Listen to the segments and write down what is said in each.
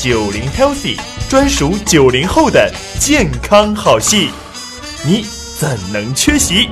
九零 Healthy，专属九零后的健康好戏，你怎能缺席？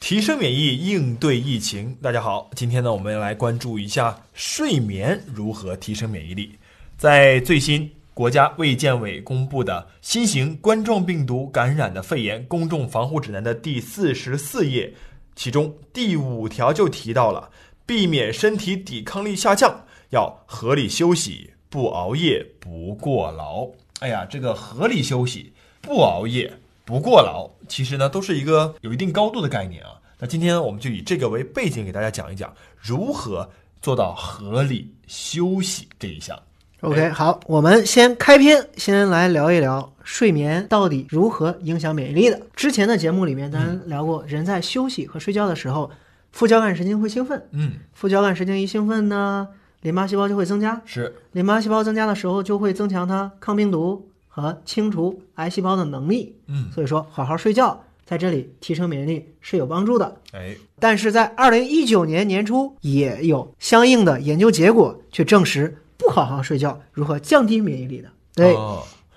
提升免疫，应对疫情。大家好，今天呢，我们来关注一下睡眠如何提升免疫力。在最新国家卫健委公布的新型冠状病毒感染的肺炎公众防护指南的第四十四页，其中第五条就提到了，避免身体抵抗力下降，要合理休息。不熬夜，不过劳。哎呀，这个合理休息，不熬夜，不过劳，其实呢都是一个有一定高度的概念啊。那今天我们就以这个为背景，给大家讲一讲如何做到合理休息这一项。OK，好，我们先开篇，先来聊一聊睡眠到底如何影响免疫力的。之前的节目里面，咱聊过，人在休息和睡觉的时候，副交感神经会兴奋。嗯，副交感神经一兴奋呢。淋巴细胞就会增加，是淋巴细胞增加的时候，就会增强它抗病毒和清除癌细胞的能力。嗯，所以说好好睡觉，在这里提升免疫力是有帮助的。哎，但是在二零一九年年初，也有相应的研究结果去证实，不好好睡觉如何降低免疫力的。对。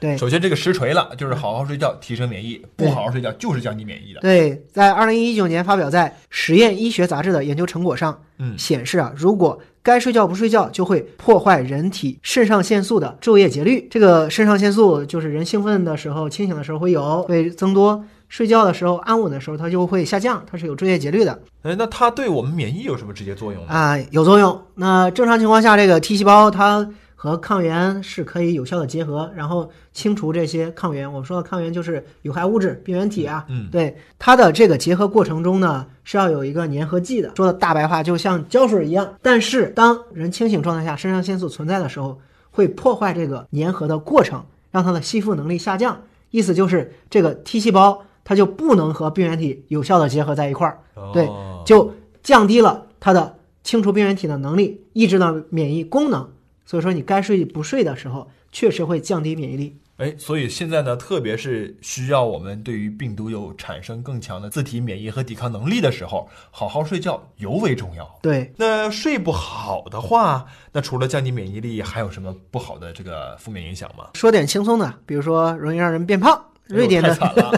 对，首先这个实锤了，就是好好睡觉提升免疫，不好好睡觉就是降低免疫的。对，在二零一九年发表在《实验医学杂志》的研究成果上，嗯，显示啊，如果该睡觉不睡觉，就会破坏人体肾上腺素的昼夜节律。这个肾上腺素就是人兴奋的时候、清醒的时候会有，会增多；睡觉的时候、安稳的时候，它就会下降。它是有昼夜节律的。哎，那它对我们免疫有什么直接作用呢？啊，有作用。那正常情况下，这个 T 细胞它。和抗原是可以有效的结合，然后清除这些抗原。我们说的抗原就是有害物质、病原体啊。嗯，对它的这个结合过程中呢，是要有一个粘合剂的。说的大白话，就像胶水一样。但是当人清醒状态下，肾上腺素存在的时候，会破坏这个粘合的过程，让它的吸附能力下降。意思就是这个 T 细胞它就不能和病原体有效的结合在一块儿，对，就降低了它的清除病原体的能力，抑制了免疫功能。所以说，你该睡不睡的时候，确实会降低免疫力。哎，所以现在呢，特别是需要我们对于病毒有产生更强的自体免疫和抵抗能力的时候，好好睡觉尤为重要。对，那睡不好的话，那除了降低免疫力，还有什么不好的这个负面影响吗？说点轻松的，比如说容易让人变胖。瑞典的，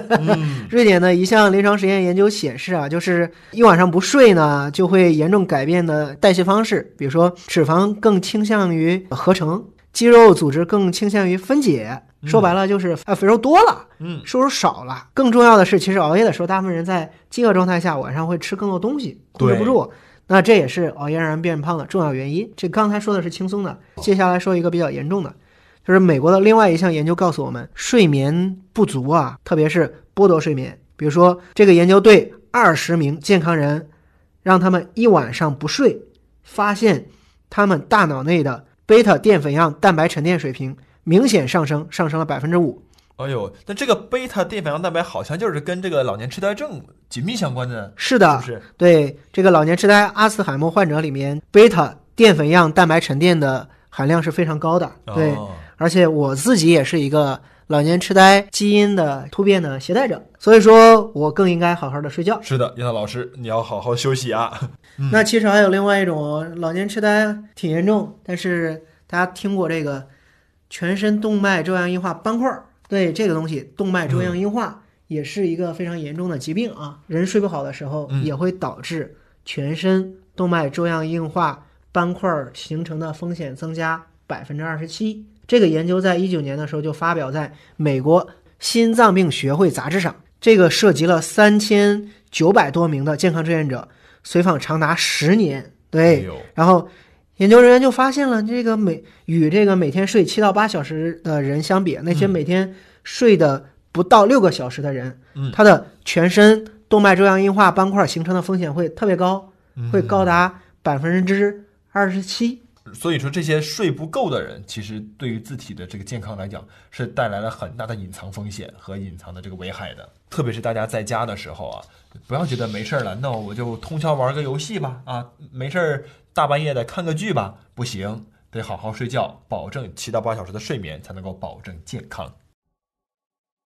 嗯，瑞典的一项临床实验研究显示啊，就是一晚上不睡呢，就会严重改变的代谢方式，比如说脂肪更倾向于合成，肌肉组织更倾向于分解，说白了就是啊，肥肉多了，嗯，瘦肉少了。更重要的是，其实熬夜的时候，大部分人在饥饿状态下，晚上会吃更多东西，控制不住。那这也是熬夜让人变胖的重要原因。这刚才说的是轻松的，接下来说一个比较严重的。就是美国的另外一项研究告诉我们，睡眠不足啊，特别是剥夺睡眠。比如说，这个研究对二十名健康人，让他们一晚上不睡，发现他们大脑内的贝塔淀粉样蛋白沉淀水平明显上升，上升了百分之五。哎呦，那这个贝塔淀粉样蛋白好像就是跟这个老年痴呆症紧密相关的。是的，是对这个老年痴呆、阿兹海默患者里面，贝塔淀粉样蛋白沉淀的含量是非常高的。对。而且我自己也是一个老年痴呆基因的突变的携带者，所以说我更应该好好的睡觉。是的，叶涛老师，你要好好休息啊。那其实还有另外一种老年痴呆挺严重，但是大家听过这个全身动脉粥样硬化斑块儿？对这个东西，动脉粥样硬化也是一个非常严重的疾病啊。人睡不好的时候，也会导致全身动脉粥样硬化斑块形成的风险增加百分之二十七。这个研究在一九年的时候就发表在美国心脏病学会杂志上。这个涉及了三千九百多名的健康志愿者，随访长达十年。对，然后研究人员就发现了，这个每与这个每天睡七到八小时的人相比，那些每天睡的不到六个小时的人，他的全身动脉粥样硬化斑块形成的风险会特别高，会高达百分之二十七。所以说，这些睡不够的人，其实对于自体的这个健康来讲，是带来了很大的隐藏风险和隐藏的这个危害的。特别是大家在家的时候啊，不要觉得没事儿了，那我就通宵玩个游戏吧，啊，没事儿大半夜的看个剧吧，不行，得好好睡觉，保证七到八小时的睡眠，才能够保证健康。